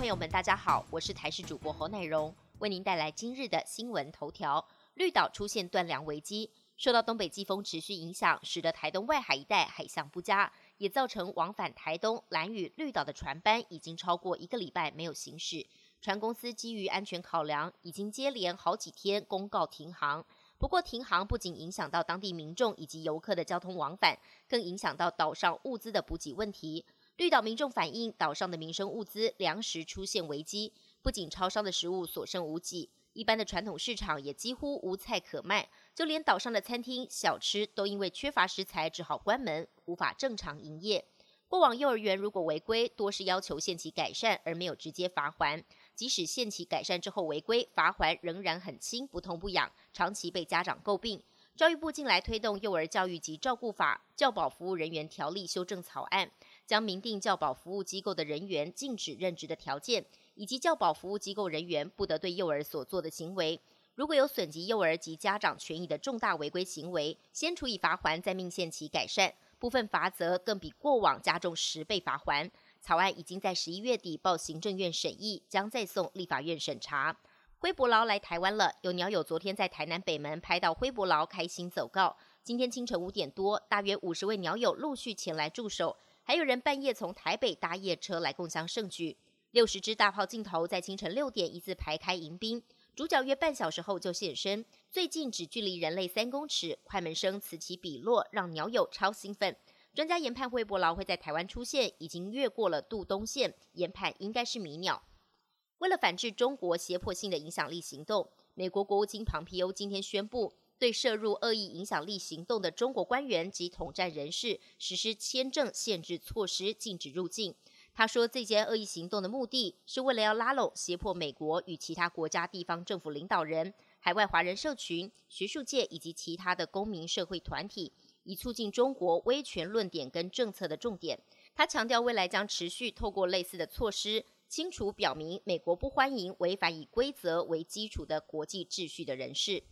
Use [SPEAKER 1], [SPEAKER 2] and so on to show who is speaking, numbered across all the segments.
[SPEAKER 1] 朋友们，大家好，我是台视主播侯乃荣，为您带来今日的新闻头条。绿岛出现断粮危机，受到东北季风持续影响，使得台东外海一带海象不佳，也造成往返台东、兰屿、绿岛的船班已经超过一个礼拜没有行驶。船公司基于安全考量，已经接连好几天公告停航。不过，停航不仅影响到当地民众以及游客的交通往返，更影响到岛上物资的补给问题。绿岛民众反映，岛上的民生物资粮食出现危机，不仅超商的食物所剩无几，一般的传统市场也几乎无菜可卖，就连岛上的餐厅小吃都因为缺乏食材，只好关门，无法正常营业。过往幼儿园如果违规，多是要求限期改善，而没有直接罚还。即使限期改善之后违规，罚还仍然很轻，不痛不痒，长期被家长诟病。教育部近来推动《幼儿教育及照顾法》教保服务人员条例修正草案。将明定教保服务机构的人员禁止任职的条件，以及教保服务机构人员不得对幼儿所做的行为，如果有损及幼儿及家长权益的重大违规行为，先处以罚还，再命限期改善。部分罚则更比过往加重十倍罚还。草案已经在十一月底报行政院审议，将再送立法院审查。灰伯劳来台湾了，有鸟友昨天在台南北门拍到灰伯劳开心走告。今天清晨五点多，大约五十位鸟友陆续前来驻守。还有人半夜从台北搭夜车来共襄盛举，六十支大炮镜头在清晨六点一字排开迎宾，主角约半小时后就现身，最近只距离人类三公尺，快门声此起彼落，让鸟友超兴奋。专家研判灰伯劳会在台湾出现，已经越过了渡东线，研判应该是迷鸟。为了反制中国胁迫性的影响力行动，美国国务卿庞皮欧今天宣布。对涉入恶意影响力行动的中国官员及统战人士实施签证限制措施，禁止入境。他说，这些恶意行动的目的是为了要拉拢、胁迫美国与其他国家地方政府领导人、海外华人社群、学术界以及其他的公民社会团体，以促进中国威权论点跟政策的重点。他强调，未来将持续透过类似的措施，清楚表明美国不欢迎违反以规则为基础的国际秩序的人士。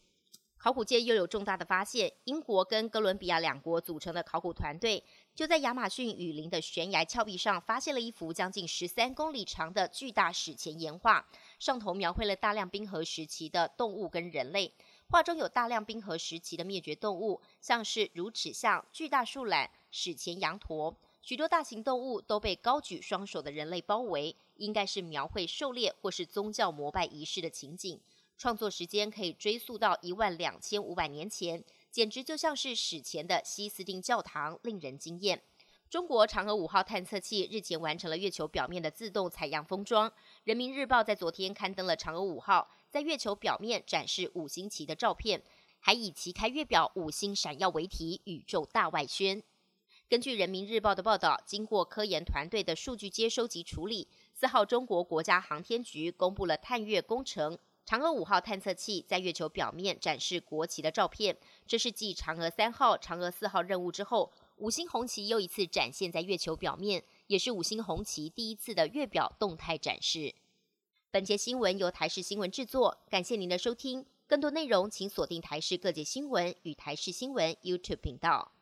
[SPEAKER 1] 考古界又有重大的发现，英国跟哥伦比亚两国组成的考古团队，就在亚马逊雨林的悬崖峭壁上，发现了一幅将近十三公里长的巨大史前岩画，上头描绘了大量冰河时期的动物跟人类。画中有大量冰河时期的灭绝动物，像是乳齿象、巨大树懒、史前羊驼，许多大型动物都被高举双手的人类包围，应该是描绘狩猎或是宗教膜拜仪式的情景。创作时间可以追溯到一万两千五百年前，简直就像是史前的西斯丁教堂，令人惊艳。中国嫦娥五号探测器日前完成了月球表面的自动采样封装。人民日报在昨天刊登了嫦娥五号在月球表面展示五星旗的照片，还以旗开月表、五星闪耀为题，宇宙大外宣。根据人民日报的报道，经过科研团队的数据接收及处理，四号中国国家航天局公布了探月工程。嫦娥五号探测器在月球表面展示国旗的照片，这是继嫦娥三号、嫦娥四号任务之后，五星红旗又一次展现在月球表面，也是五星红旗第一次的月表动态展示。本节新闻由台视新闻制作，感谢您的收听。更多内容请锁定台视各界新闻与台视新闻 YouTube 频道。